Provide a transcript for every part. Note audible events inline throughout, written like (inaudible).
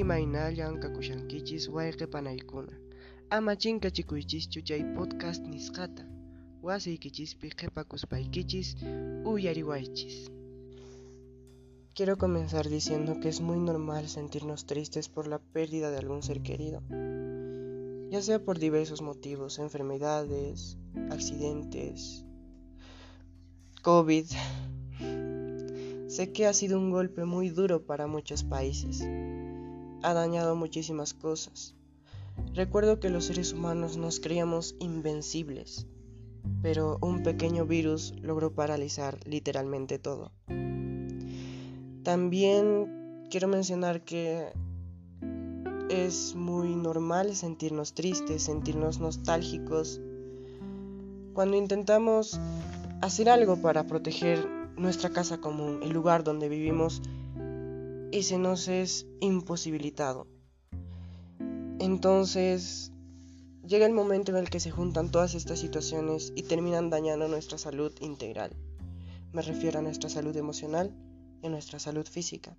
imaynallañ kakushankichis wayqipanaykuna ama chinkachikuychischu chay podcast nisqata wasiykichispi qhipakuspaykichis uyariwaychis Quiero comenzar diciendo que es muy normal sentirnos tristes por la pérdida de algún ser querido, ya sea por diversos motivos, enfermedades, accidentes, COVID. Sé que ha sido un golpe muy duro para muchos países. Ha dañado muchísimas cosas. Recuerdo que los seres humanos nos creíamos invencibles, pero un pequeño virus logró paralizar literalmente todo. También quiero mencionar que es muy normal sentirnos tristes, sentirnos nostálgicos, cuando intentamos hacer algo para proteger nuestra casa común, el lugar donde vivimos, y se nos es imposibilitado. Entonces, llega el momento en el que se juntan todas estas situaciones y terminan dañando nuestra salud integral. Me refiero a nuestra salud emocional, en nuestra salud física.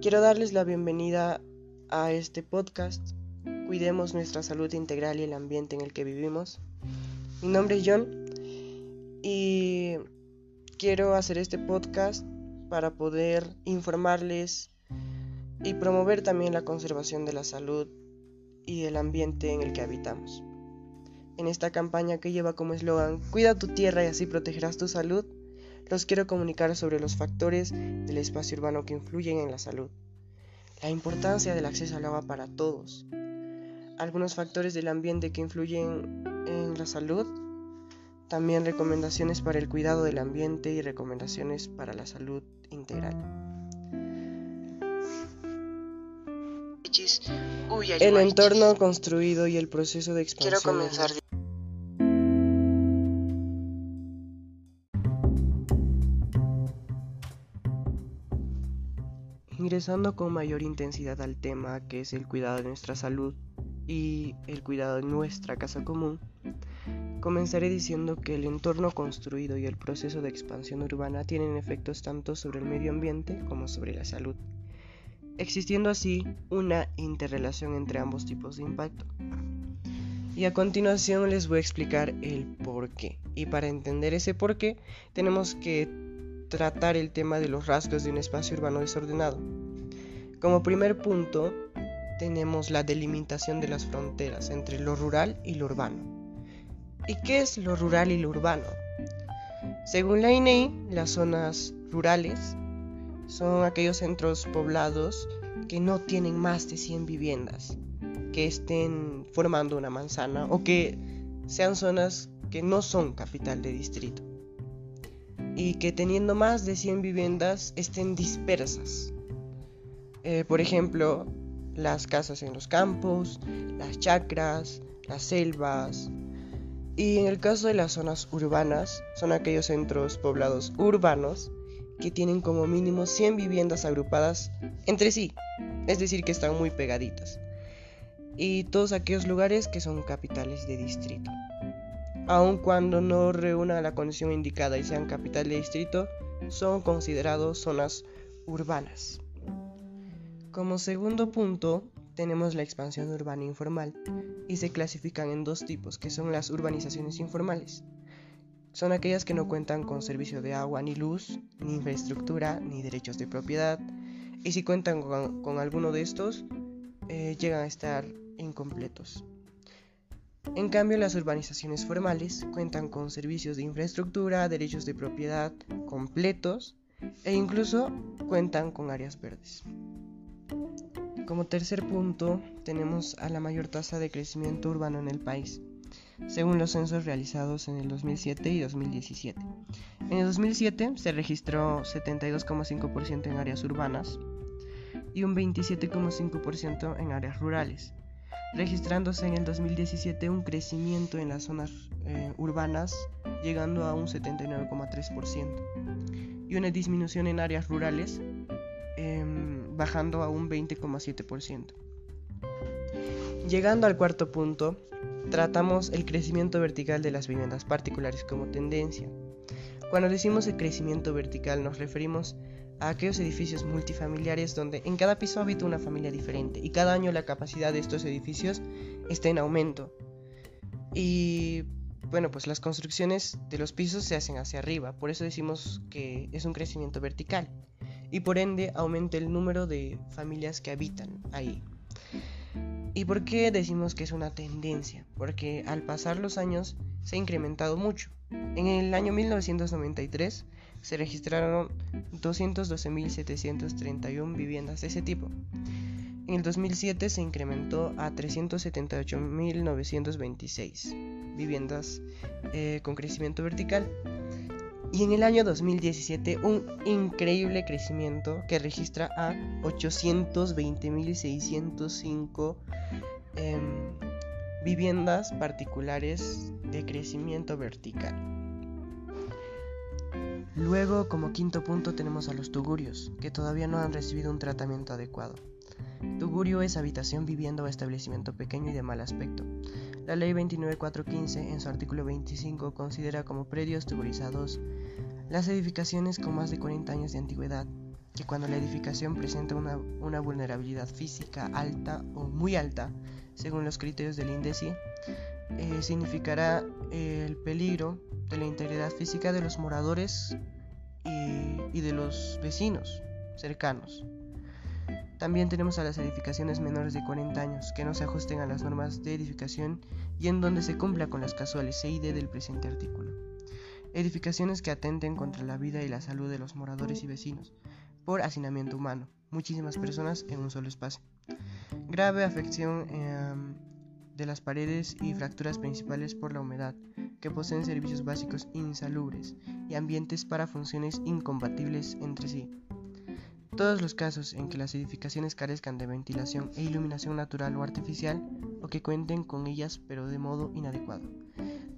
Quiero darles la bienvenida a este podcast. Cuidemos nuestra salud integral y el ambiente en el que vivimos. Mi nombre es John y quiero hacer este podcast para poder informarles y promover también la conservación de la salud y el ambiente en el que habitamos. En esta campaña que lleva como eslogan Cuida tu tierra y así protegerás tu salud, los quiero comunicar sobre los factores del espacio urbano que influyen en la salud, la importancia del acceso al agua para todos, algunos factores del ambiente que influyen en la salud, también recomendaciones para el cuidado del ambiente y recomendaciones para la salud integral. El entorno construido y el proceso de expansión. Quiero comenzar Ingresando con mayor intensidad al tema que es el cuidado de nuestra salud y el cuidado de nuestra casa común, comenzaré diciendo que el entorno construido y el proceso de expansión urbana tienen efectos tanto sobre el medio ambiente como sobre la salud, existiendo así una interrelación entre ambos tipos de impacto. Y a continuación les voy a explicar el por qué. Y para entender ese por qué tenemos que tratar el tema de los rasgos de un espacio urbano desordenado. Como primer punto, tenemos la delimitación de las fronteras entre lo rural y lo urbano. ¿Y qué es lo rural y lo urbano? Según la INEI, e las zonas rurales son aquellos centros poblados que no tienen más de 100 viviendas, que estén formando una manzana o que sean zonas que no son capital de distrito y que teniendo más de 100 viviendas estén dispersas. Eh, por ejemplo, las casas en los campos, las chacras, las selvas. Y en el caso de las zonas urbanas, son aquellos centros poblados urbanos que tienen como mínimo 100 viviendas agrupadas entre sí, es decir, que están muy pegaditas. Y todos aquellos lugares que son capitales de distrito aun cuando no reúnan la condición indicada y sean capital de distrito, son considerados zonas urbanas. Como segundo punto, tenemos la expansión urbana informal y se clasifican en dos tipos, que son las urbanizaciones informales. Son aquellas que no cuentan con servicio de agua ni luz, ni infraestructura, ni derechos de propiedad, y si cuentan con, alguno de estos, eh, llegan a estar incompletos. En cambio, las urbanizaciones formales cuentan con servicios de infraestructura, derechos de propiedad completos e incluso cuentan con áreas verdes. Como tercer punto, tenemos a la mayor tasa de crecimiento urbano en el país, según los censos realizados en el 2007 y 2017. En el 2007 se registró 72,5% en áreas urbanas y un 27,5% en áreas rurales registrándose en el 2017 un crecimiento en las zonas eh, urbanas llegando a un 79,3% y una disminución en áreas rurales em, bajando a un 20,7%. Llegando al cuarto punto, tratamos el crecimiento vertical de las viviendas particulares como tendencia. Cuando decimos el crecimiento vertical nos referimos a aquellos edificios multifamiliares donde en cada piso habita una familia diferente y cada año la capacidad de estos edificios está en aumento. Y bueno, pues las construcciones de los pisos se hacen hacia arriba, por eso decimos que es un crecimiento vertical y por ende aumenta el número de familias que habitan ahí. ¿Y por qué decimos que es una tendencia? Porque al pasar los años se ha incrementado mucho. En el año 1993 se registraron 212.731 viviendas de ese tipo. En el 2007 se incrementó a 378.926 viviendas eh, con crecimiento vertical. Y en el año 2017 un increíble crecimiento que registra a 820.605 em, viviendas particulares de crecimiento vertical. Luego, como quinto punto, tenemos a los tugurios, que todavía no han recibido un tratamiento adecuado. Tugurio es habitación, vivienda o establecimiento pequeño y de mal aspecto. La ley 29415, en su artículo 25, considera como predios tugurizados las edificaciones con más de 40 años de antigüedad, que cuando la edificación presenta una, vulnerabilidad física alta o muy alta, según los criterios del INDECI, eh, significará el peligro de la integridad física de los moradores y, de los vecinos cercanos. También tenemos a las edificaciones menores de 40 años que no se ajusten a las normas de edificación y en donde se cumpla con las casuales C y D del presente artículo. Edificaciones que atenten contra la vida y la salud de los moradores y vecinos por hacinamiento humano, muchísimas personas en un solo espacio. Grave afección em, de las paredes y fracturas principales por la humedad, que poseen servicios básicos insalubres y ambientes para funciones incompatibles entre sí. Todos los casos en que las edificaciones carezcan de ventilación e iluminación natural o artificial o que cuenten con ellas pero de modo inadecuado.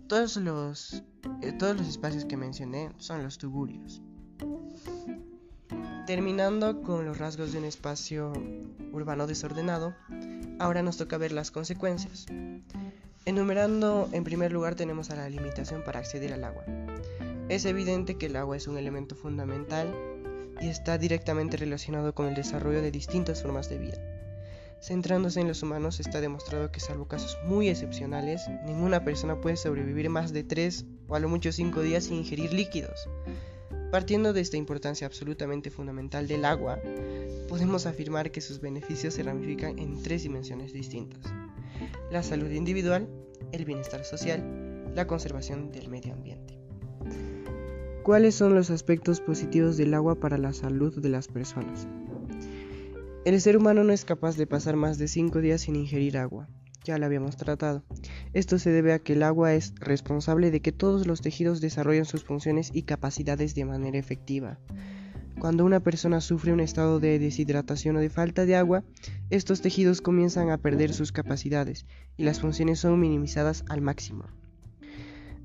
Todos los, eh, todos los espacios que mencioné son los tugurios. Terminando con los rasgos de un espacio urbano desordenado, ahora nos toca ver las consecuencias. Enumerando, en primer lugar tenemos a la limitación para acceder al agua. Es evidente que el agua es un elemento fundamental y está directamente relacionado con el desarrollo de distintas formas de vida. Centrándose en los humanos, está demostrado que salvo casos muy excepcionales, ninguna persona puede sobrevivir más de 3 o a lo mucho 5 días sin ingerir líquidos. Partiendo de esta importancia absolutamente fundamental del agua, podemos afirmar que sus beneficios se ramifican en tres dimensiones distintas la salud individual, el bienestar social, la conservación del medio ambiente. ¿Cuáles son los aspectos positivos del agua para la salud de las personas? El ser humano no es capaz de pasar más de 5 días sin ingerir agua, ya lo habíamos tratado. Esto se debe a que el agua es responsable de que todos los tejidos desarrollen sus funciones y capacidades de manera efectiva. Cuando una persona sufre un estado de deshidratación o de falta de agua, estos tejidos comienzan a perder sus capacidades y las funciones son minimizadas al máximo.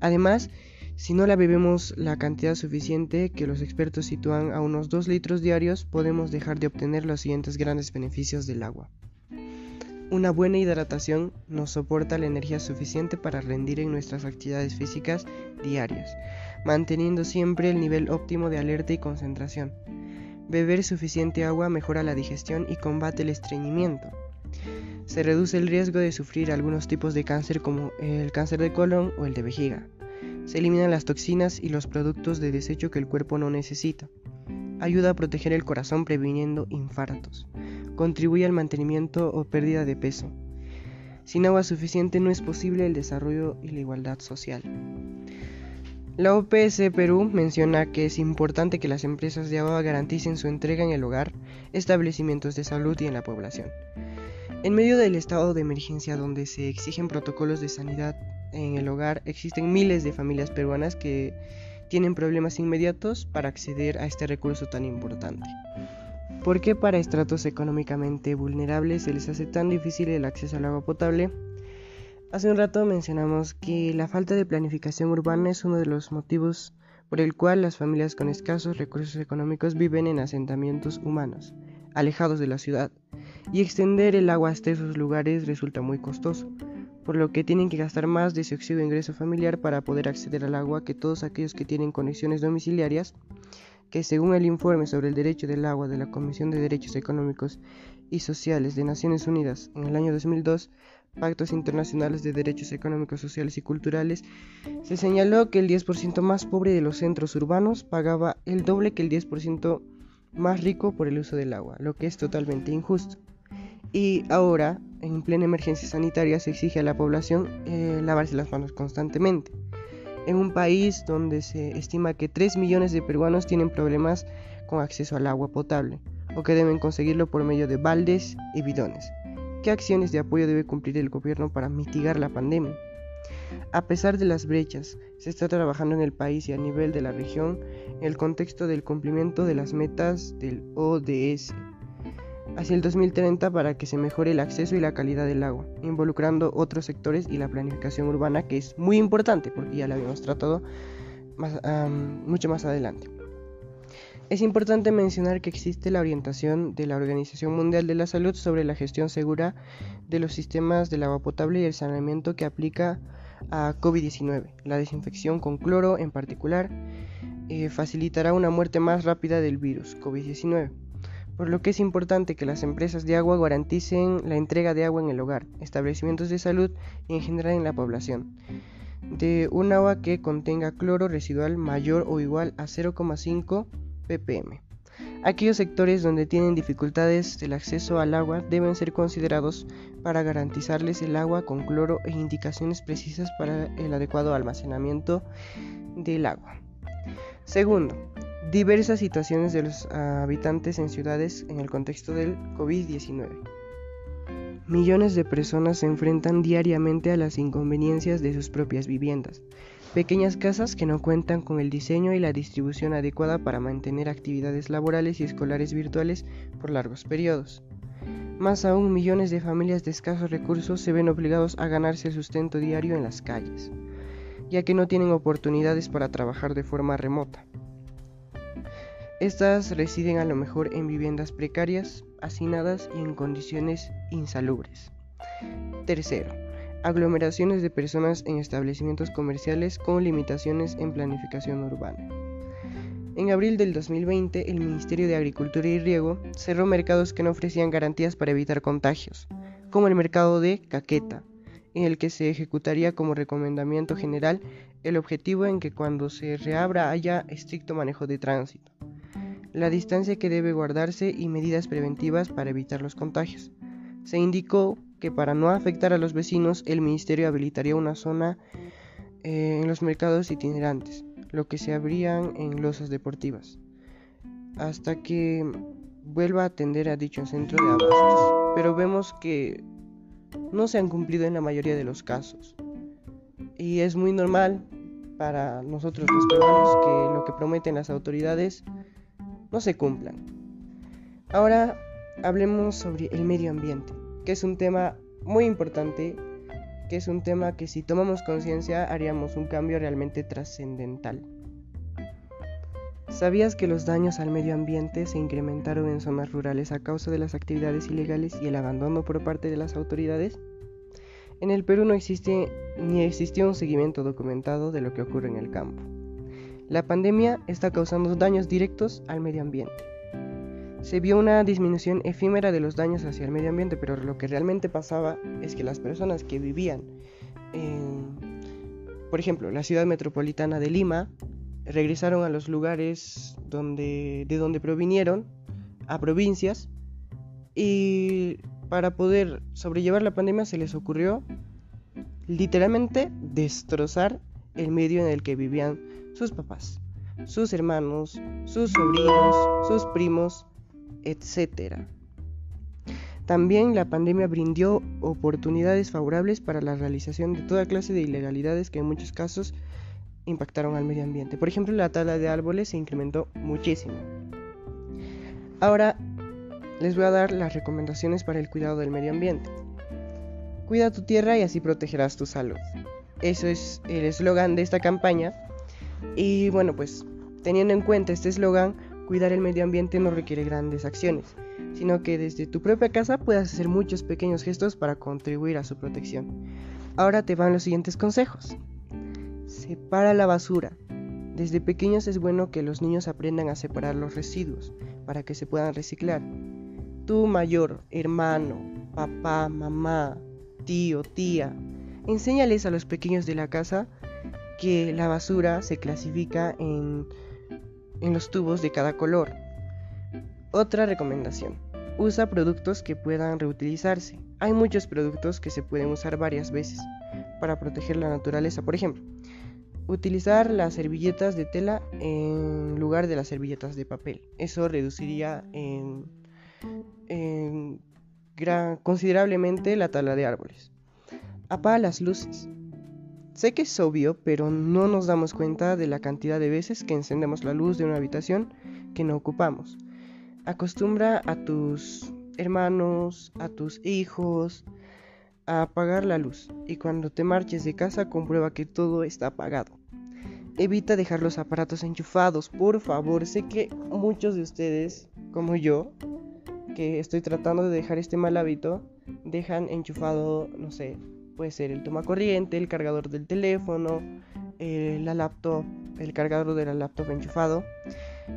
Además, si no la bebemos la cantidad suficiente que los expertos sitúan a unos 2 litros diarios, podemos dejar de obtener los siguientes grandes beneficios del agua. Una buena hidratación nos soporta la energía suficiente para rendir en nuestras actividades físicas diarias manteniendo siempre el nivel óptimo de alerta y concentración. Beber suficiente agua mejora la digestión y combate el estreñimiento. Se reduce el riesgo de sufrir algunos tipos de cáncer como el cáncer de colon o el de vejiga. Se eliminan las toxinas y los productos de desecho que el cuerpo no necesita. Ayuda a proteger el corazón previniendo infartos. Contribuye al mantenimiento o pérdida de peso. Sin agua suficiente no es posible el desarrollo y la igualdad social. La OPS Perú menciona que es importante que las empresas de agua garanticen su entrega en el hogar, establecimientos de salud y en la población. En medio del estado de emergencia donde se exigen protocolos de sanidad en el hogar, existen miles de familias peruanas que tienen problemas inmediatos para acceder a este recurso tan importante. ¿Por qué para estratos económicamente vulnerables se les hace tan difícil el acceso al agua potable? Hace un rato mencionamos que la falta de planificación urbana es uno de los motivos por el cual las familias con escasos recursos económicos viven en asentamientos humanos, alejados de la ciudad, y extender el agua hasta esos lugares resulta muy costoso, por lo que tienen que gastar más de su exiguo ingreso familiar para poder acceder al agua que todos aquellos que tienen conexiones domiciliarias, que según el informe sobre el derecho del agua de la Comisión de Derechos Económicos y Sociales de Naciones Unidas en el año 2002, Pactos Internacionales de Derechos Económicos, Sociales y Culturales, se señaló que el 10% más pobre de los centros urbanos pagaba el doble que el 10% más rico por el uso del agua, lo que es totalmente injusto. Y ahora, en plena emergencia sanitaria, se exige a la población eh, lavarse las manos constantemente. En un país donde se estima que 3 millones de peruanos tienen problemas con acceso al agua potable, o que deben conseguirlo por medio de baldes y bidones. ¿Qué acciones de apoyo debe cumplir el gobierno para mitigar la pandemia? A pesar de las brechas, se está trabajando en el país y a nivel de la región en el contexto del cumplimiento de las metas del ODS hacia el 2030 para que se mejore el acceso y la calidad del agua, involucrando otros sectores y la planificación urbana que es muy importante porque ya la habíamos tratado mucho más adelante. Es importante mencionar que existe la orientación de la Organización Mundial de la Salud sobre la gestión segura de los sistemas del agua potable y el saneamiento que aplica a COVID-19. La desinfección con cloro en particular eh, facilitará una muerte más rápida del virus COVID-19, por lo que es importante que las empresas de agua garanticen la entrega de agua en el hogar, establecimientos de salud y en general en la población de un agua que contenga cloro residual mayor o igual a 0,5 ppm. Aquellos sectores donde tienen dificultades del acceso al agua deben ser considerados para garantizarles el agua con cloro e indicaciones precisas para el adecuado almacenamiento del agua. Segundo, diversas situaciones de los habitantes en ciudades en el contexto del COVID-19. Millones de personas se enfrentan diariamente a las inconveniencias de sus propias viviendas, Pequeñas casas que no cuentan con el diseño y la distribución adecuada para mantener actividades laborales y escolares virtuales por largos periodos. Más aún, millones de familias de escasos recursos se ven obligados a ganarse el sustento diario en las calles, ya que no tienen oportunidades para trabajar de forma remota. Estas residen a lo mejor en viviendas precarias, hacinadas y en condiciones insalubres. Tercero, aglomeraciones de personas en establecimientos comerciales con limitaciones en planificación urbana. En abril del 2020, el Ministerio de Agricultura y Riego cerró mercados que no ofrecían garantías para evitar contagios, como el mercado de Caqueta, en el que se ejecutaría como recomendamiento general el objetivo en que cuando se reabra haya estricto manejo de tránsito, la distancia que debe guardarse y medidas preventivas para evitar los contagios. Se indicó que para no afectar a los vecinos el ministerio habilitaría una zona eh, en los mercados itinerantes, lo que se abrían en losas deportivas, hasta que vuelva a atender a dicho centro de abastos. Pero vemos que no se han cumplido en la mayoría de los casos. Y es muy normal para nosotros los peruanos que lo que prometen las autoridades no se cumplan. Ahora hablemos sobre el medio ambiente que es un tema muy importante, que es un tema que si tomamos conciencia haríamos un cambio realmente trascendental. ¿Sabías que los daños al medio ambiente se incrementaron en zonas rurales a causa de las actividades ilegales y el abandono por parte de las autoridades? En el Perú no existe ni existió un seguimiento documentado de lo que ocurre en el campo. La pandemia está causando daños directos al medio ambiente. Se vio una disminución efímera de los daños hacia el medio ambiente, pero lo que realmente pasaba es que las personas que vivían en, por ejemplo, la ciudad metropolitana de Lima, regresaron a los lugares donde, de donde provinieron, a provincias, y para poder sobrellevar la pandemia se les ocurrió literalmente destrozar el medio en el que vivían sus papás, sus hermanos, sus sobrinos, sus primos, etc. También la pandemia brindó oportunidades favorables para la realización de toda clase de ilegalidades que en muchos casos impactaron al medio ambiente. Por ejemplo, la tala de árboles se incrementó muchísimo. Ahora les voy a dar las recomendaciones para el cuidado del medio ambiente. Cuida tu tierra y así protegerás tu salud. Eso es el eslogan de esta campaña. Y bueno, pues teniendo en cuenta este eslogan, cuidar el medio ambiente no requiere grandes acciones, sino que desde tu propia casa puedas hacer muchos pequeños gestos para contribuir a su protección. Ahora te van los siguientes consejos. Separa la basura. Desde pequeños es bueno que los niños aprendan a separar los residuos para que se puedan reciclar. Tu mayor, hermano, papá, mamá, tío, tía, enséñales a los pequeños de la casa que la basura se clasifica en, los tubos de cada color. Otra recomendación. Usa productos que puedan reutilizarse. Hay muchos productos que se pueden usar varias veces para proteger la naturaleza. Por ejemplo, utilizar las servilletas de tela en lugar de las servilletas de papel. Eso reduciría en, considerablemente la tala de árboles. Apaga las luces. Sé que es obvio, pero no nos damos cuenta de la cantidad de veces que encendemos la luz de una habitación que no ocupamos. Acostumbra a tus hermanos, a tus hijos, a apagar la luz y cuando te marches de casa comprueba que todo está apagado. Evita dejar los aparatos enchufados, por favor. Sé que muchos de ustedes, como yo, que estoy tratando de dejar este mal hábito, dejan enchufado, no sé, puede ser el toma corriente, el cargador del teléfono, eh, la laptop, el cargador de la laptop enchufado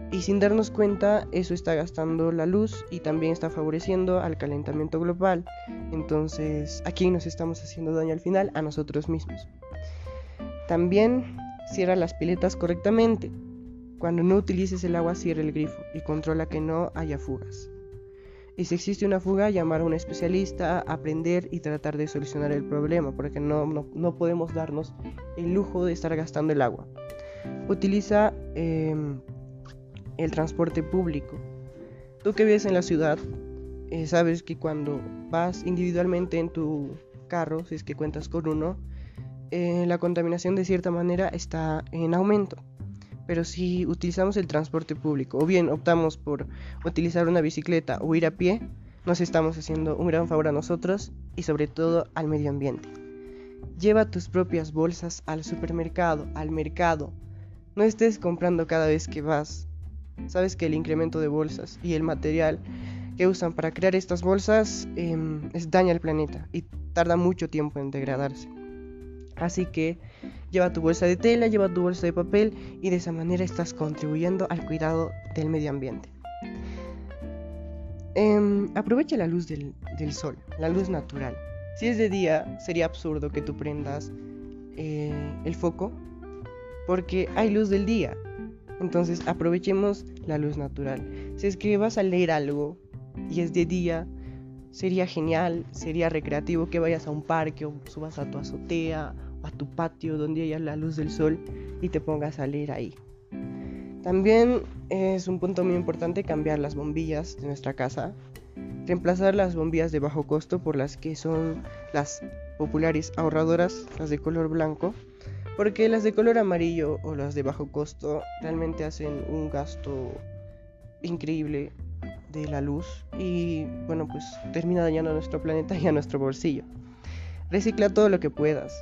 y sin darnos cuenta eso está gastando la luz y también está favoreciendo al calentamiento global. Entonces, ¿a quién nos estamos haciendo daño al final? A nosotros mismos. También cierra las piletas correctamente. Cuando no utilices el agua, cierra el grifo y controla que no haya fugas. Y si existe una fuga, llamar a un especialista, aprender y tratar de solucionar el problema, porque no, no, podemos darnos el lujo de estar gastando el agua. Utiliza em, el transporte público. Tú que vives en la ciudad, eh, sabes que cuando vas individualmente en tu carro, si es que cuentas con uno, eh, la contaminación de cierta manera está en aumento. Pero si utilizamos el transporte público o bien optamos por utilizar una bicicleta o ir a pie, nos estamos haciendo un gran favor a nosotros y sobre todo al medio ambiente. Lleva tus propias bolsas al supermercado, al mercado. No estés comprando cada vez que vas Sabes que el incremento de bolsas y el material que usan para crear estas bolsas em, daña al planeta y tarda mucho tiempo en degradarse. Así que lleva tu bolsa de tela, lleva tu bolsa de papel y de esa manera estás contribuyendo al cuidado del medio ambiente. Em, aprovecha la luz del, sol, la luz natural. Si es de día, sería absurdo que tú prendas eh, el foco porque hay luz del día entonces aprovechemos la luz natural. Si es que vas a leer algo y es de día, sería genial, sería recreativo que vayas a un parque o subas a tu azotea o a tu patio donde haya la luz del sol y te pongas a leer ahí. También es un punto muy importante cambiar las bombillas de nuestra casa, reemplazar las bombillas de bajo costo por las que son las populares ahorradoras, las de color blanco, porque las de color amarillo o las de bajo costo realmente hacen un gasto increíble de la luz y bueno pues termina dañando a nuestro planeta y a nuestro bolsillo. Recicla todo lo que puedas.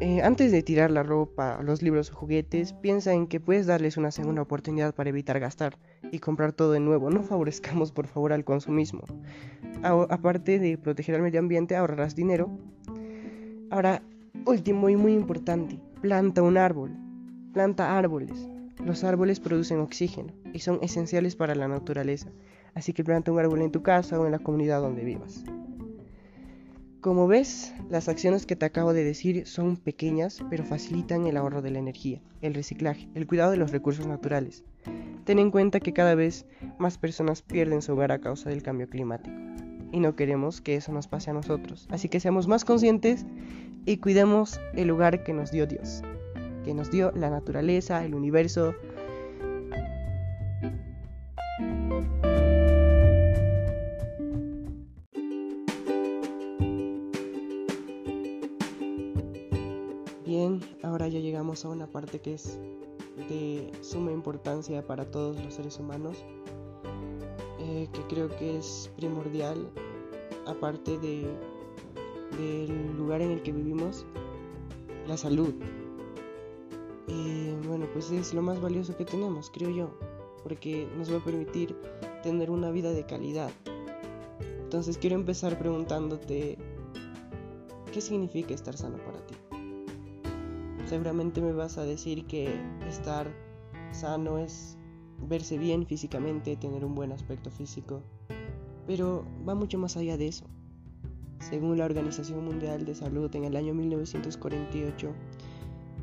Eh, antes de tirar la ropa, los libros o juguetes, piensa en que puedes darles una segunda oportunidad para evitar gastar y comprar todo de nuevo. No favorezcamos por favor al consumismo. aparte de proteger al medio ambiente, ahorrarás dinero. Ahora, Último y muy importante, planta un árbol. Planta árboles. Los árboles producen oxígeno y son esenciales para la naturaleza, así que planta un árbol en tu casa o en la comunidad donde vivas. Como ves, las acciones que te acabo de decir son pequeñas, pero facilitan el ahorro de la energía, el reciclaje, el cuidado de los recursos naturales. Ten en cuenta que cada vez más personas pierden su hogar a causa del cambio climático y no queremos que eso nos pase a nosotros. Así que seamos más conscientes y cuidemos el lugar que nos dio Dios, que nos dio la naturaleza, el universo. Bien, ahora ya llegamos a una parte que es de suma importancia para todos los seres humanos, eh, que creo que es primordial, aparte de del lugar en el que vivimos, la salud. Y bueno, pues es lo más valioso que tenemos, creo yo, porque nos va a permitir tener una vida de calidad. Entonces quiero empezar preguntándote, ¿qué significa estar sano para ti? Seguramente me vas a decir que estar sano es verse bien físicamente, tener un buen aspecto físico, pero va mucho más allá de eso. Según la Organización Mundial de Salud, en el año 1948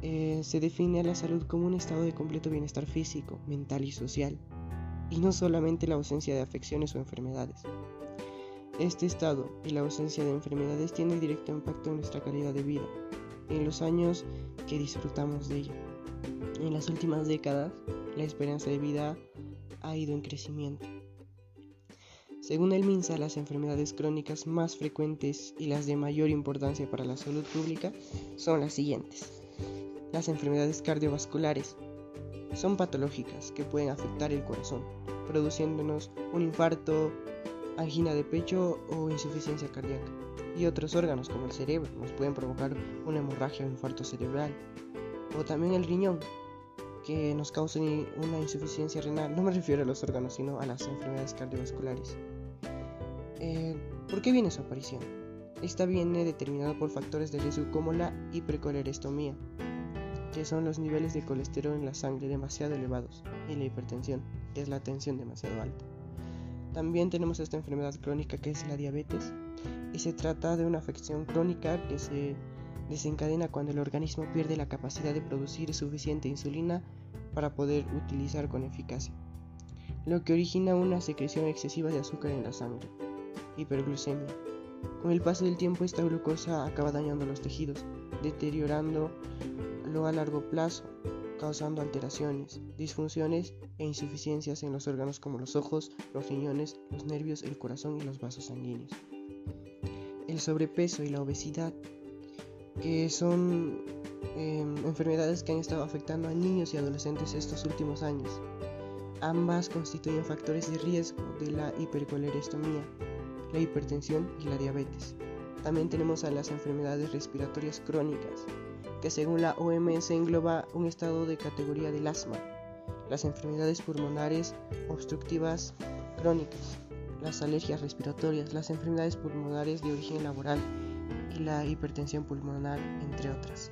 eh, se define a la salud como un estado de completo bienestar físico, mental y social, y no solamente la ausencia de afecciones o enfermedades. Este estado y la ausencia de enfermedades tiene directo impacto en nuestra calidad de vida, en los años que disfrutamos de ella. En las últimas décadas, la esperanza de vida ha ido en crecimiento. Según el MINSA, las enfermedades crónicas más frecuentes y las de mayor importancia para la salud pública son las siguientes. Las enfermedades cardiovasculares son patológicas que pueden afectar el corazón, produciéndonos un infarto, angina de pecho o insuficiencia cardíaca. Y otros órganos como el cerebro nos pueden provocar una hemorragia o infarto cerebral. O también el riñón, que nos causa una insuficiencia renal. No me refiero a los órganos, sino a las enfermedades cardiovasculares. Eh, ¿Por qué viene su aparición? Esta viene determinada por factores de riesgo como la hipercolerestomía, que son los niveles de colesterol en la sangre demasiado elevados, y la hipertensión, que es la tensión demasiado alta. También tenemos esta enfermedad crónica que es la diabetes, y se trata de una afección crónica que se desencadena cuando el organismo pierde la capacidad de producir suficiente insulina para poder utilizar con eficacia, lo que origina una secreción excesiva de azúcar en la sangre hiperglucemia. Con el paso del tiempo esta glucosa acaba dañando los tejidos, deteriorándolo a largo plazo, causando alteraciones, disfunciones e insuficiencias en los órganos como los ojos, los riñones, los nervios, el corazón y los vasos sanguíneos. El sobrepeso y la obesidad, que son em, enfermedades que han estado afectando a niños y adolescentes estos últimos años. Ambas constituyen factores de riesgo de la hipercolerestomía, la hipertensión y la diabetes. También tenemos a las enfermedades respiratorias crónicas, que según la OMS engloba un estado de categoría del asma, las enfermedades pulmonares obstructivas crónicas, las alergias respiratorias, las enfermedades pulmonares de origen laboral y la hipertensión pulmonar, entre otras.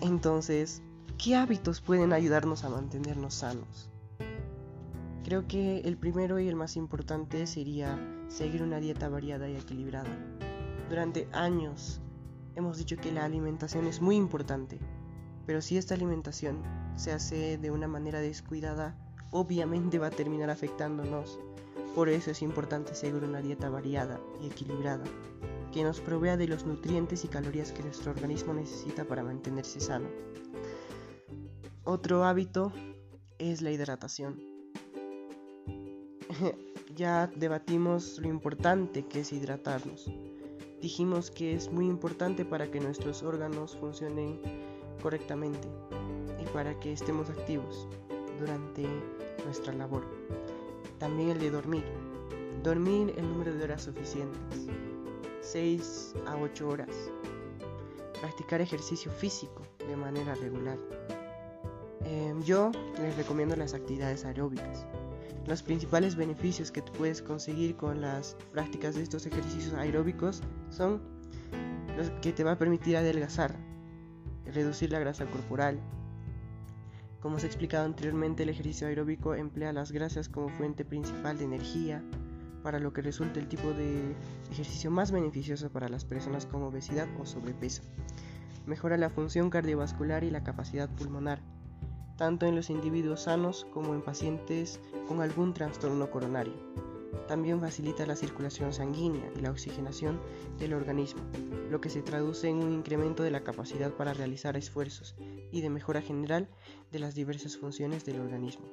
Entonces, ¿qué hábitos pueden ayudarnos a mantenernos sanos? Creo que el primero y el más importante sería seguir una dieta variada y equilibrada. Durante años hemos dicho que la alimentación es muy importante, pero si esta alimentación se hace de una manera descuidada, obviamente va a terminar afectándonos. Por eso es importante seguir una dieta variada y equilibrada, que nos provea de los nutrientes y calorías que nuestro organismo necesita para mantenerse sano. Otro hábito es la hidratación. (laughs) ya debatimos lo importante que es hidratarnos. Dijimos que es muy importante para que nuestros órganos funcionen correctamente y para que estemos activos durante nuestra labor. También el de dormir. Dormir el número de horas suficientes. 6 a 8 horas. Practicar ejercicio físico de manera regular. Em, yo les recomiendo las actividades aeróbicas. Los principales beneficios que puedes conseguir con las prácticas de estos ejercicios aeróbicos son los que te va a permitir adelgazar, reducir la grasa corporal. Como os he explicado anteriormente, el ejercicio aeróbico emplea las grasas como fuente principal de energía, para lo que resulta el tipo de ejercicio más beneficioso para las personas con obesidad o sobrepeso. Mejora la función cardiovascular y la capacidad pulmonar tanto en los individuos sanos como en pacientes con algún trastorno coronario. También facilita la circulación sanguínea y la oxigenación del organismo, lo que se traduce en un incremento de la capacidad para realizar esfuerzos y de mejora general de las diversas funciones del organismo.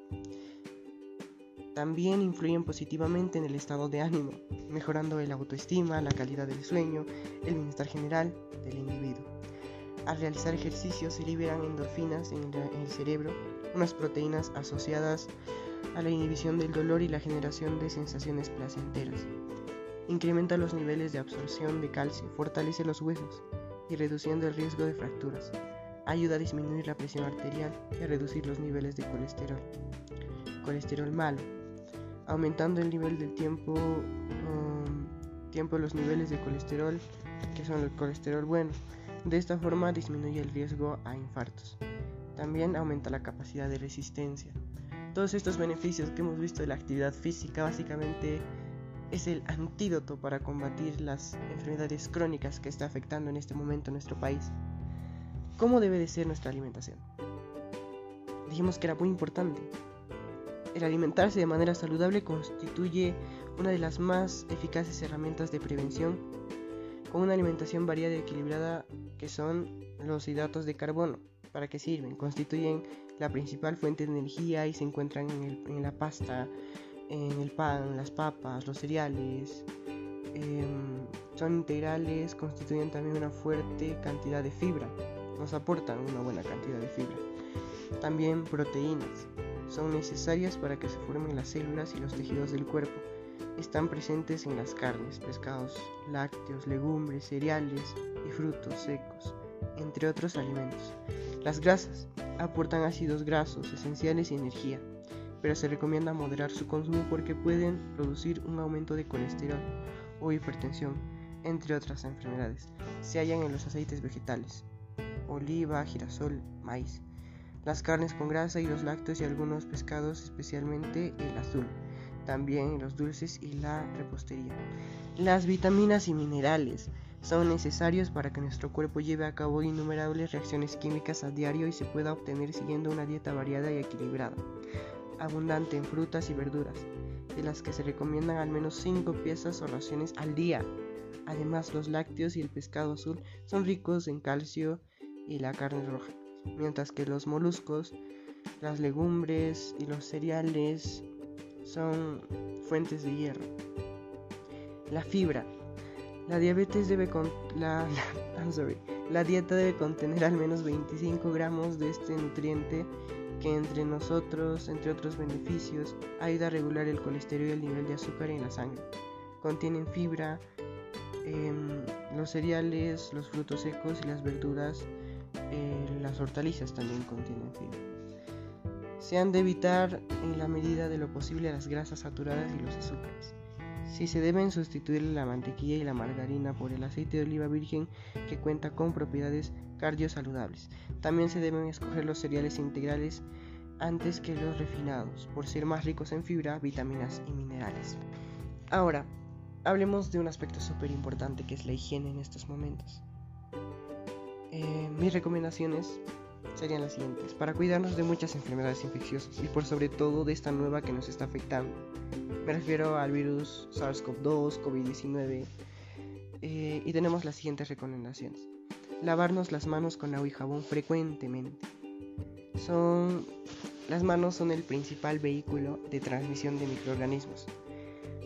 También influyen positivamente en el estado de ánimo, mejorando el autoestima, la calidad del sueño, el bienestar general del individuo. Al realizar ejercicio se liberan endorfinas en, el cerebro, unas proteínas asociadas a la inhibición del dolor y la generación de sensaciones placenteras. Incrementa los niveles de absorción de calcio, fortalece los huesos y reduciendo el riesgo de fracturas. Ayuda a disminuir la presión arterial y a reducir los niveles de colesterol. Colesterol malo. Aumentando el nivel del tiempo, um, tiempo los niveles de colesterol que son el colesterol bueno. De esta forma disminuye el riesgo a infartos. También aumenta la capacidad de resistencia. Todos estos beneficios que hemos visto de la actividad física básicamente es el antídoto para combatir las enfermedades crónicas que está afectando en este momento nuestro país. ¿Cómo debe de ser nuestra alimentación? Dijimos que era muy importante. El alimentarse de manera saludable constituye una de las más eficaces herramientas de prevención con una alimentación variada y equilibrada que son los hidratos de carbono. ¿Para qué sirven? Constituyen la principal fuente de energía y se encuentran en, la pasta, en el pan, las papas, los cereales. Em, son integrales, constituyen también una fuerte cantidad de fibra, nos aportan una buena cantidad de fibra. También proteínas, son necesarias para que se formen las células y los tejidos del cuerpo están presentes en las carnes, pescados, lácteos, legumbres, cereales y frutos secos, entre otros alimentos. Las grasas aportan ácidos grasos esenciales y energía, pero se recomienda moderar su consumo porque pueden producir un aumento de colesterol o hipertensión, entre otras enfermedades. Se hallan en los aceites vegetales, oliva, girasol, maíz, las carnes con grasa y los lácteos y algunos pescados, especialmente el azul también los dulces y la repostería. Las vitaminas y minerales son necesarios para que nuestro cuerpo lleve a cabo innumerables reacciones químicas a diario y se pueda obtener siguiendo una dieta variada y equilibrada, abundante en frutas y verduras, de las que se recomiendan al menos 5 piezas o raciones al día. Además, los lácteos y el pescado azul son ricos en calcio y la carne roja, mientras que los moluscos, las legumbres y los cereales son fuentes de hierro. La fibra. La diabetes debe con la, la (laughs) dieta debe contener al menos 25 gramos de este nutriente que entre nosotros, entre otros beneficios, ayuda a regular el colesterol y el nivel de azúcar en la sangre. Contienen fibra, em, los cereales, los frutos secos y las verduras, eh, las hortalizas también contienen fibra. Se han de evitar en la medida de lo posible las grasas saturadas y los azúcares. Si se deben sustituir la mantequilla y la margarina por el aceite de oliva virgen que cuenta con propiedades cardiosaludables. También se deben escoger los cereales integrales antes que los refinados, por ser más ricos en fibra, vitaminas y minerales. Ahora, hablemos de un aspecto súper importante que es la higiene en estos momentos. Eh, mis recomendaciones serían las siguientes, para cuidarnos de muchas enfermedades infecciosas y por sobre todo de esta nueva que nos está afectando. Me refiero al virus SARS-CoV-2, COVID-19 eh, y tenemos las siguientes recomendaciones. Lavarnos las manos con agua y jabón frecuentemente. Son, las manos son el principal vehículo de transmisión de microorganismos.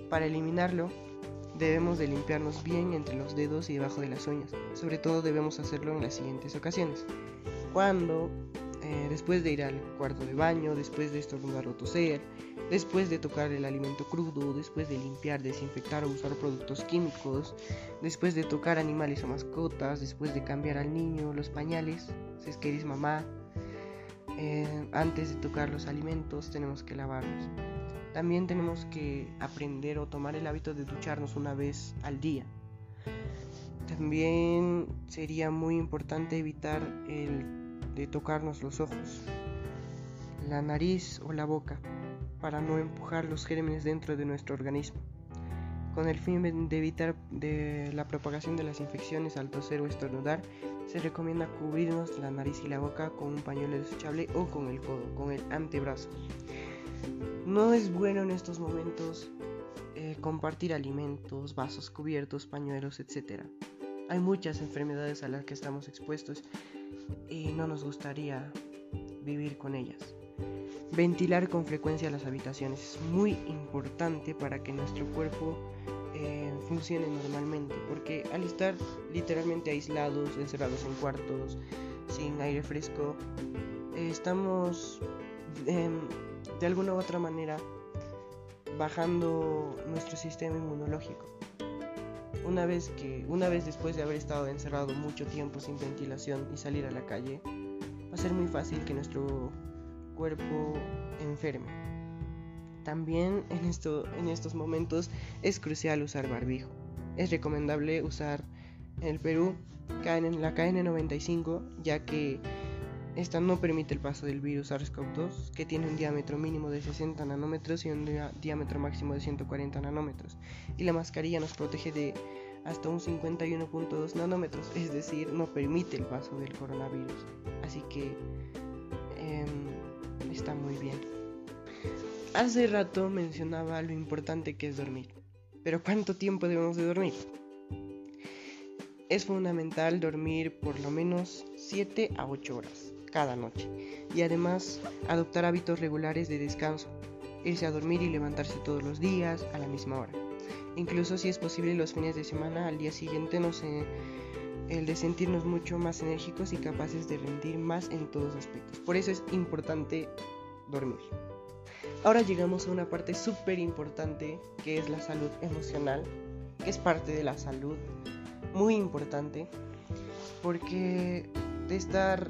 Para eliminarlo, debemos de limpiarnos bien entre los dedos y debajo de las uñas. Sobre todo debemos hacerlo en las siguientes ocasiones cuando, eh, después de ir al cuarto de baño, después de estornudar o toser, después de tocar el alimento crudo, después de limpiar, desinfectar o usar productos químicos, después de tocar animales o mascotas, después de cambiar al niño los pañales, si es que eres mamá, eh, antes de tocar los alimentos tenemos que lavarnos. También tenemos que aprender o tomar el hábito de ducharnos una vez al día. También sería muy importante evitar el de tocarnos los ojos, la nariz o la boca para no empujar los gérmenes dentro de nuestro organismo. Con el fin de evitar la propagación de las infecciones al toser o estornudar, se recomienda cubrirnos la nariz y la boca con un pañuelo desechable o con el codo, con el antebrazo. No es bueno en estos momentos eh, compartir alimentos, vasos cubiertos, pañuelos, etc. Hay muchas enfermedades a las que estamos expuestos y no nos gustaría vivir con ellas. Ventilar con frecuencia las habitaciones es muy importante para que nuestro cuerpo eh, funcione normalmente, porque al estar literalmente aislados, encerrados en cuartos, sin aire fresco, estamos em, de alguna u otra manera bajando nuestro sistema inmunológico. Una vez que, una vez después de haber estado encerrado mucho tiempo sin ventilación y salir a la calle, va a ser muy fácil que nuestro cuerpo enferme. También en, esto, en estos momentos es crucial usar barbijo. Es recomendable usar En el Perú la KN95 ya que esta no permite el paso del virus SARS-CoV-2 que tiene un diámetro mínimo de 60 nanómetros y un diámetro máximo de 140 nanómetros y la mascarilla nos protege de hasta un 51.2 nanómetros, es decir, no permite el paso del coronavirus. Así que em, está muy bien. Hace rato mencionaba lo importante que es dormir. Pero ¿cuánto tiempo debemos de dormir? Es fundamental dormir por lo menos 7 a 8 horas cada noche y además adoptar hábitos regulares de descanso, irse a dormir y levantarse todos los días a la misma hora. Incluso si es posible los fines de semana al día siguiente no sé, el de sentirnos mucho más enérgicos y capaces de rendir más en todos aspectos. Por eso es importante dormir. Ahora llegamos a una parte súper importante que es la salud emocional, que es parte de la salud muy importante, porque de estar,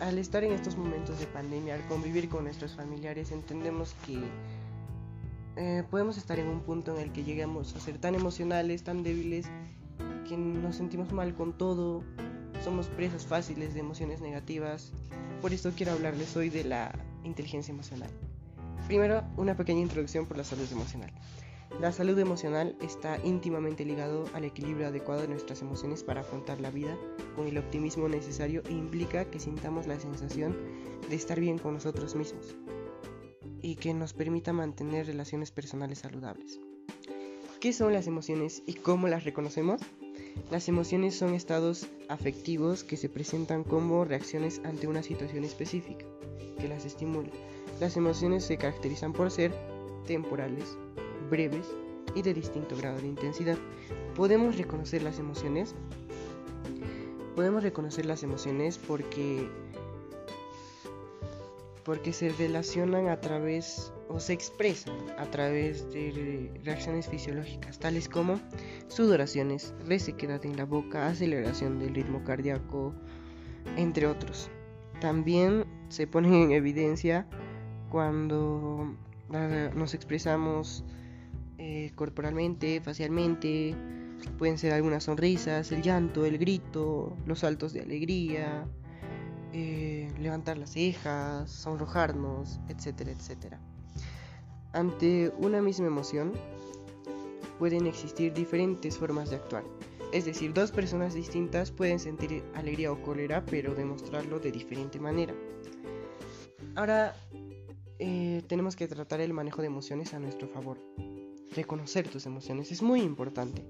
al estar en estos momentos de pandemia, al convivir con nuestros familiares, entendemos que eh, podemos estar en un punto en el que llegamos a ser tan emocionales, tan débiles, que nos sentimos mal con todo, somos presas fáciles de emociones negativas. Por esto quiero hablarles hoy de la inteligencia emocional. Primero, una pequeña introducción por la salud emocional. La salud emocional está íntimamente ligado al equilibrio adecuado de nuestras emociones para afrontar la vida con el optimismo necesario e implica que sintamos la sensación de estar bien con nosotros mismos y que nos permita mantener relaciones personales saludables. ¿Qué son las emociones y cómo las reconocemos? Las emociones son estados afectivos que se presentan como reacciones ante una situación específica que las estimula las emociones se caracterizan por ser temporales, breves y de distinto grado de intensidad. ¿Podemos reconocer las emociones? Podemos reconocer las emociones porque porque se relacionan a través o se expresan a través de reacciones fisiológicas tales como sudoraciones, resequedad en la boca, aceleración del ritmo cardíaco, entre otros. También se ponen en evidencia cuando nos expresamos eh, corporalmente, facialmente, pueden ser algunas sonrisas, el llanto, el grito, los saltos de alegría, eh, levantar las cejas, sonrojarnos, etcétera, etcétera. Ante una misma emoción pueden existir diferentes formas de actuar. Es decir, dos personas distintas pueden sentir alegría o cólera, pero demostrarlo de diferente manera. Ahora eh, tenemos que tratar el manejo de emociones a nuestro favor. Reconocer tus emociones es muy importante.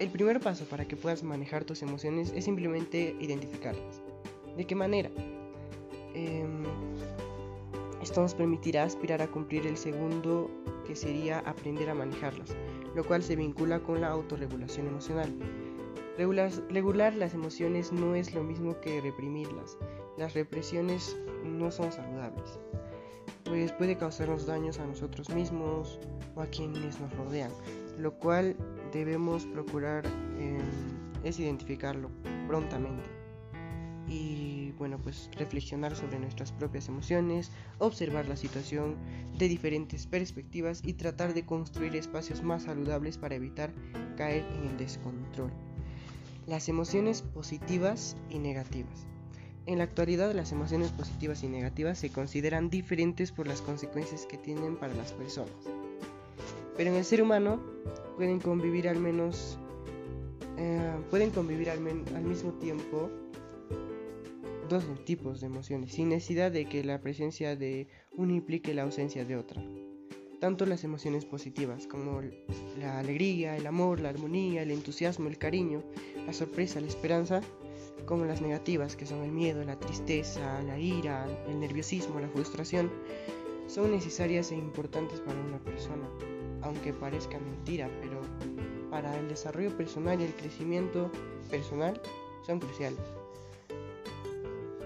El primer paso para que puedas manejar tus emociones es simplemente identificarlas. ¿De qué manera? Em, esto nos permitirá aspirar a cumplir el segundo, que sería aprender a manejarlas, lo cual se vincula con la autorregulación emocional. regular las emociones no es lo mismo que reprimirlas. Las represiones no son saludables pues puede causarnos daños a nosotros mismos o a quienes nos rodean, lo cual debemos procurar em, es identificarlo prontamente y bueno pues reflexionar sobre nuestras propias emociones, observar la situación de diferentes perspectivas y tratar de construir espacios más saludables para evitar caer en el descontrol. Las emociones positivas y negativas. En la actualidad las emociones positivas y negativas se consideran diferentes por las consecuencias que tienen para las personas. Pero en el ser humano pueden convivir al menos eh, pueden convivir al, mismo tiempo dos tipos de emociones, sin necesidad de que la presencia de una implique la ausencia de otra. Tanto las emociones positivas como la alegría, el amor, la armonía, el entusiasmo, el cariño, la sorpresa, la esperanza, como las negativas, que son el miedo, la tristeza, la ira, el nerviosismo, la frustración, son necesarias e importantes para una persona, aunque parezca mentira, pero para el desarrollo personal y el crecimiento personal son cruciales.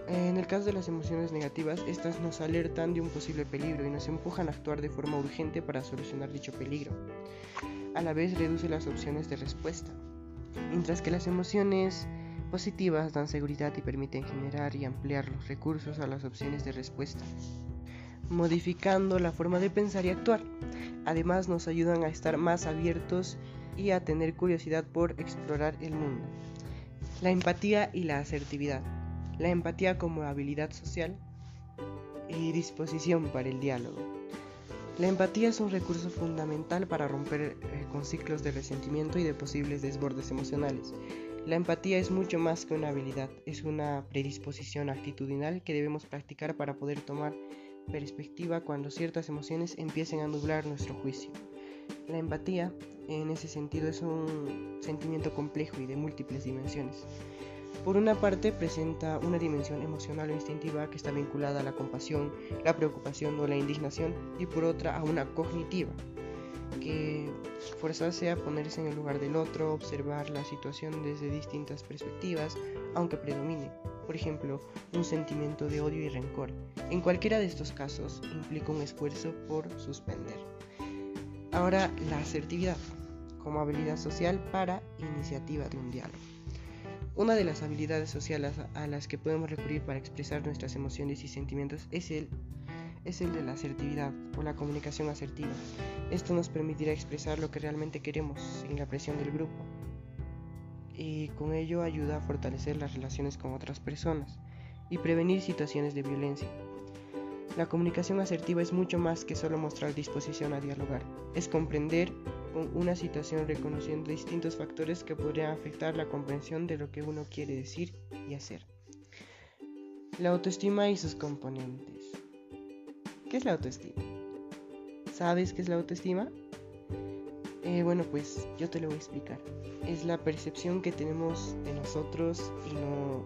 En el caso de las emociones negativas, estas nos alertan de un posible peligro y nos empujan a actuar de forma urgente para solucionar dicho peligro. A la vez reduce las opciones de respuesta, mientras que las emociones positivas dan seguridad y permiten generar y ampliar los recursos a las opciones de respuesta, modificando la forma de pensar y actuar. Además nos ayudan a estar más abiertos y a tener curiosidad por explorar el mundo. La empatía y la asertividad. La empatía como habilidad social y disposición para el diálogo. La empatía es un recurso fundamental para romper eh, con ciclos de resentimiento y de posibles desbordes emocionales. La empatía es mucho más que una habilidad, es una predisposición actitudinal que debemos practicar para poder tomar perspectiva cuando ciertas emociones empiecen a nublar nuestro juicio. La empatía, en ese sentido, es un sentimiento complejo y de múltiples dimensiones. Por una parte, presenta una dimensión emocional o instintiva que está vinculada a la compasión, la preocupación o la indignación, y por otra a una cognitiva, que forzarse a ponerse en el lugar del otro, observar la situación desde distintas perspectivas, aunque predomine, por ejemplo, un sentimiento de odio y rencor. En cualquiera de estos casos implica un esfuerzo por suspender. Ahora, la asertividad como habilidad social para iniciativa de un diálogo. Una de las habilidades sociales a las que podemos recurrir para expresar nuestras emociones y sentimientos es el, es el de la asertividad o la comunicación asertiva. Esto nos permitirá expresar lo que realmente queremos sin la presión del grupo y con ello ayuda a fortalecer las relaciones con otras personas y prevenir situaciones de violencia. La comunicación asertiva es mucho más que solo mostrar disposición a dialogar, es comprender una situación reconociendo distintos factores que podrían afectar la comprensión de lo que uno quiere decir y hacer. La autoestima y sus componentes. ¿Qué es la autoestima? ¿Sabes qué es la autoestima? Eh, bueno, pues yo te lo voy a explicar. Es la percepción que tenemos de nosotros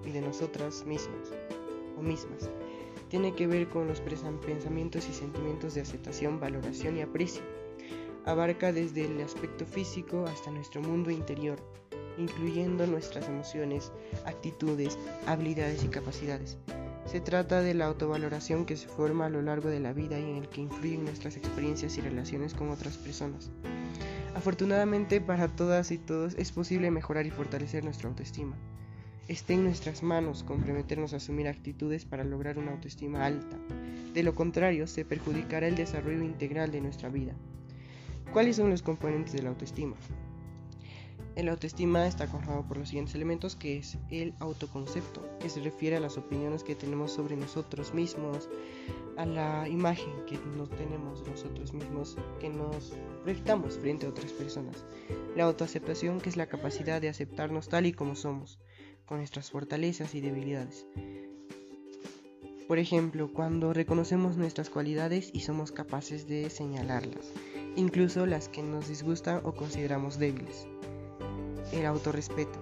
y, de nosotras mismas o mismas. Tiene que ver con los pensamientos y sentimientos de aceptación, valoración y aprecio. Abarca desde el aspecto físico hasta nuestro mundo interior, incluyendo nuestras emociones, actitudes, habilidades y capacidades. Se trata de la autovaloración que se forma a lo largo de la vida y en el que influyen nuestras experiencias y relaciones con otras personas. Afortunadamente para todas y todos es posible mejorar y fortalecer nuestra autoestima. Está en nuestras manos comprometernos a asumir actitudes para lograr una autoestima alta. De lo contrario, se perjudicará el desarrollo integral de nuestra vida. ¿Cuáles son los componentes de la autoestima? El autoestima está conformado por los siguientes elementos, que es el autoconcepto, que se refiere a las opiniones que tenemos sobre nosotros mismos, a la imagen que nos tenemos de nosotros mismos, que nos proyectamos frente a otras personas. La autoaceptación, que es la capacidad de aceptarnos tal y como somos, con nuestras fortalezas y debilidades. Por ejemplo, cuando reconocemos nuestras cualidades y somos capaces de señalarlas, incluso las que nos disgustan o consideramos débiles. El autorrespeto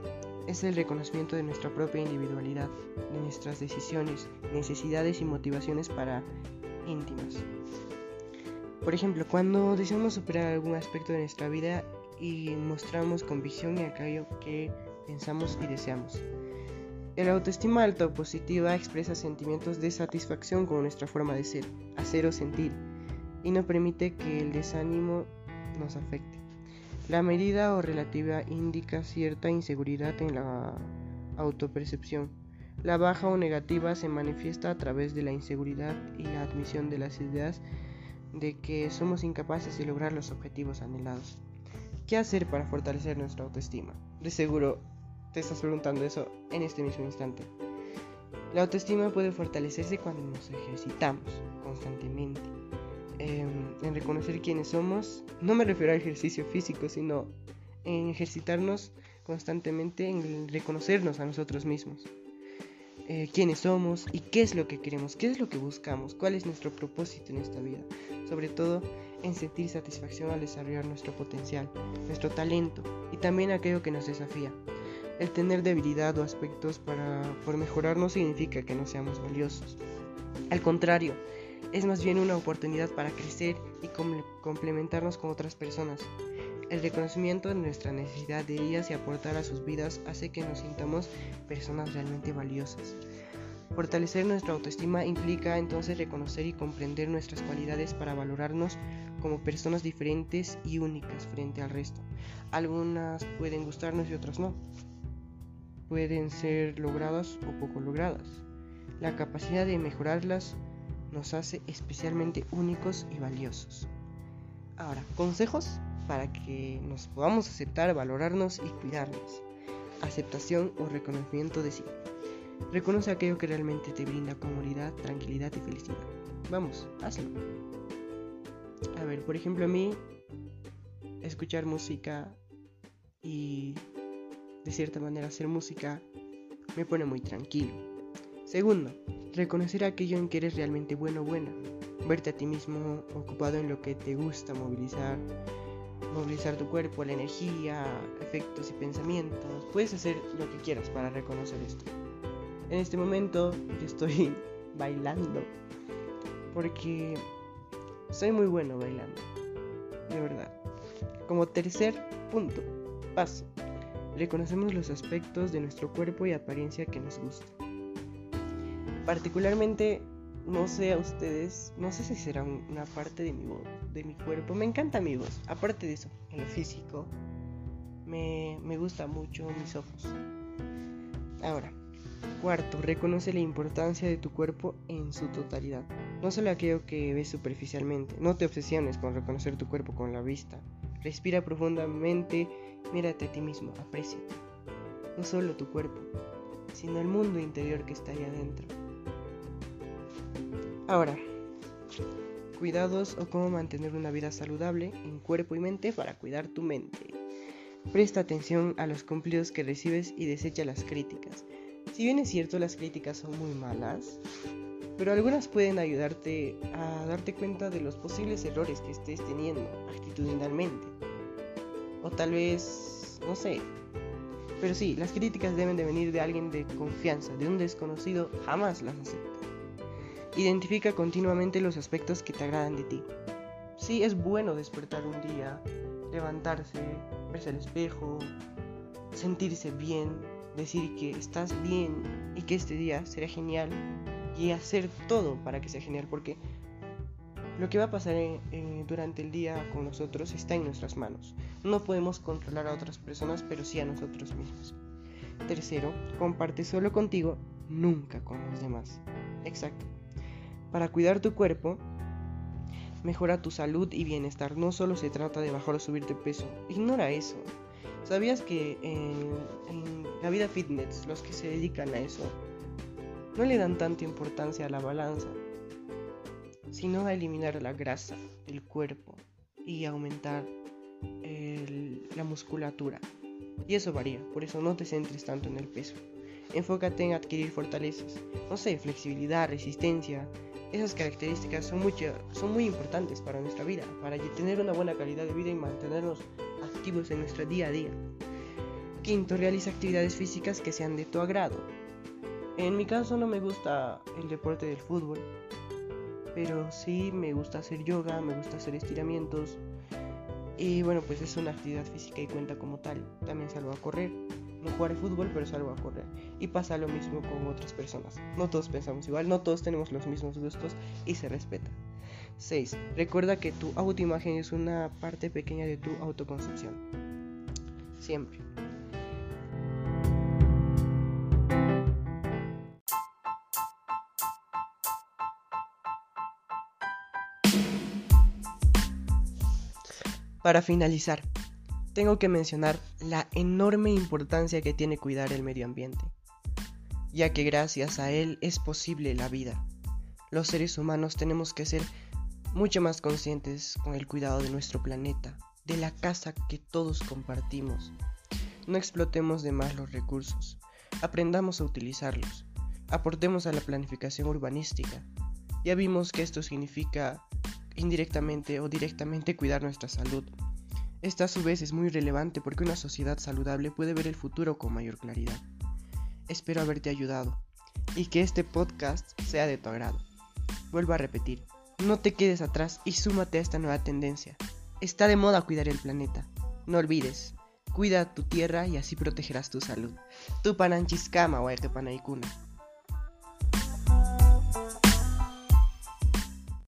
es el reconocimiento de nuestra propia individualidad, de nuestras decisiones, necesidades y motivaciones para íntimas. Por ejemplo, cuando deseamos superar algún aspecto de nuestra vida y mostramos convicción en aquello que pensamos y deseamos. El autoestima alta o positiva expresa sentimientos de satisfacción con nuestra forma de ser, hacer o sentir, y no permite que el desánimo nos afecte. La medida o relativa indica cierta inseguridad en la autopercepción. La baja o negativa se manifiesta a través de la inseguridad y la admisión de las ideas de que somos incapaces de lograr los objetivos anhelados. ¿Qué hacer para fortalecer nuestra autoestima? De seguro te estás preguntando eso en este mismo instante. La autoestima puede fortalecerse cuando nos ejercitamos constantemente Em, en reconocer quiénes somos. No me refiero al ejercicio físico, sino en ejercitarnos constantemente en reconocernos a nosotros mismos. Eh, quiénes somos y qué es lo que queremos, qué es lo que buscamos, cuál es nuestro propósito en esta vida. Sobre todo en sentir satisfacción al desarrollar nuestro potencial, nuestro talento y también aquello que nos desafía. El tener debilidad o aspectos para, por mejorar no significa que no seamos valiosos. Al contrario, es más bien una oportunidad para crecer y complementarnos con otras personas. El reconocimiento de nuestra necesidad de ellas y aportar a sus vidas hace que nos sintamos personas realmente valiosas. Fortalecer nuestra autoestima implica entonces reconocer y comprender nuestras cualidades para valorarnos como personas diferentes y únicas frente al resto. Algunas pueden gustarnos y otras no. Pueden ser logradas o poco logradas. La capacidad de mejorarlas nos hace especialmente únicos y valiosos. Ahora, consejos para que nos podamos aceptar, valorarnos y cuidarnos. Aceptación o reconocimiento de sí. Reconoce aquello que realmente te brinda comodidad, tranquilidad y felicidad. Vamos, hazlo. A ver, por ejemplo, a mí escuchar música y de cierta manera hacer música me pone muy tranquilo. Segundo, reconocer aquello en que eres realmente bueno o buena. Verte a ti mismo ocupado en lo que te gusta movilizar, movilizar tu cuerpo, la energía, efectos y pensamientos. Puedes hacer lo que quieras para reconocer esto. En este momento yo estoy (laughs) bailando porque soy muy bueno bailando, de verdad. Como tercer punto, paso. Reconocemos los aspectos de nuestro cuerpo y apariencia que nos gusta. Particularmente, no sé a ustedes, no sé si será una parte de mi voz, de mi cuerpo. Me encanta mi voz. Aparte de eso, en lo físico, me, me gusta mucho mis ojos. Ahora, Cuarto, reconoce la importancia de tu cuerpo en su totalidad, no solo aquello que ves superficialmente. No te obsesiones con reconocer tu cuerpo con la vista. Respira profundamente, mírate a ti mismo, apréciate. No solo tu cuerpo, sino el mundo interior que está ahí adentro. Ahora, cuidados o cómo mantener una vida saludable en cuerpo y mente para cuidar tu mente. Presta atención a los cumplidos que recibes y desecha las críticas. Si bien es cierto las críticas son muy malas, pero algunas pueden ayudarte a darte cuenta de los posibles errores que estés teniendo actitudinalmente. O tal vez, no sé. Pero sí, las críticas deben de venir de alguien de confianza, de un desconocido, jamás las acepta. Identifica continuamente los aspectos que te agradan de ti. Sí, es bueno despertar un día, levantarse, verse al espejo, sentirse bien, decir que estás bien y que este día será genial y hacer todo para que sea genial porque lo que va a pasar durante el día con nosotros está en nuestras manos. No podemos controlar a otras personas, pero sí a nosotros mismos. Tercero, comparte solo contigo, nunca con los demás. Exacto. Para cuidar tu cuerpo, mejora tu salud y bienestar. No solo se trata de bajar o subir de peso. Ignora eso. ¿Sabías que en, la vida fitness, los que se dedican a eso, no le dan tanta importancia a la balanza, sino a eliminar la grasa del cuerpo y aumentar la musculatura? Y eso varía, por eso no te centres tanto en el peso. Enfócate en adquirir fortalezas, no sé, flexibilidad, resistencia. Esas características son, son muy importantes para nuestra vida, para tener una buena calidad de vida y mantenernos en nuestro día a día. Quinto, realiza actividades físicas que sean de tu agrado. En mi caso no me gusta el deporte del fútbol, pero sí me gusta hacer yoga, me gusta hacer estiramientos. Y bueno, pues es una actividad física y cuenta como tal. También salgo a correr. No jugaré fútbol, pero salgo a correr. Y pasa lo mismo con otras personas. No todos pensamos igual, no todos tenemos los mismos gustos y se respeta. 6. Recuerda que tu autoimagen es una parte pequeña de tu autoconcepción. Siempre. Para finalizar, tengo que mencionar la enorme importancia que tiene cuidar el medio ambiente, ya que gracias a él es posible la vida. Los seres humanos tenemos que ser mucho más conscientes con el cuidado de nuestro planeta, de la casa que todos compartimos. No explotemos de más los recursos, aprendamos a utilizarlos, aportemos a la planificación urbanística. Ya vimos que esto significa indirectamente o directamente cuidar nuestra salud. Esta a su vez es muy relevante porque una sociedad saludable puede ver el futuro con mayor claridad. Espero haberte ayudado y que este podcast sea de tu agrado. Vuelvo a repetir, no te quedes atrás y súmate a esta nueva tendencia. Está de moda cuidar el planeta. No olvides, cuida tu tierra y así protegerás tu salud. Tu pananchiscama, panaikuna.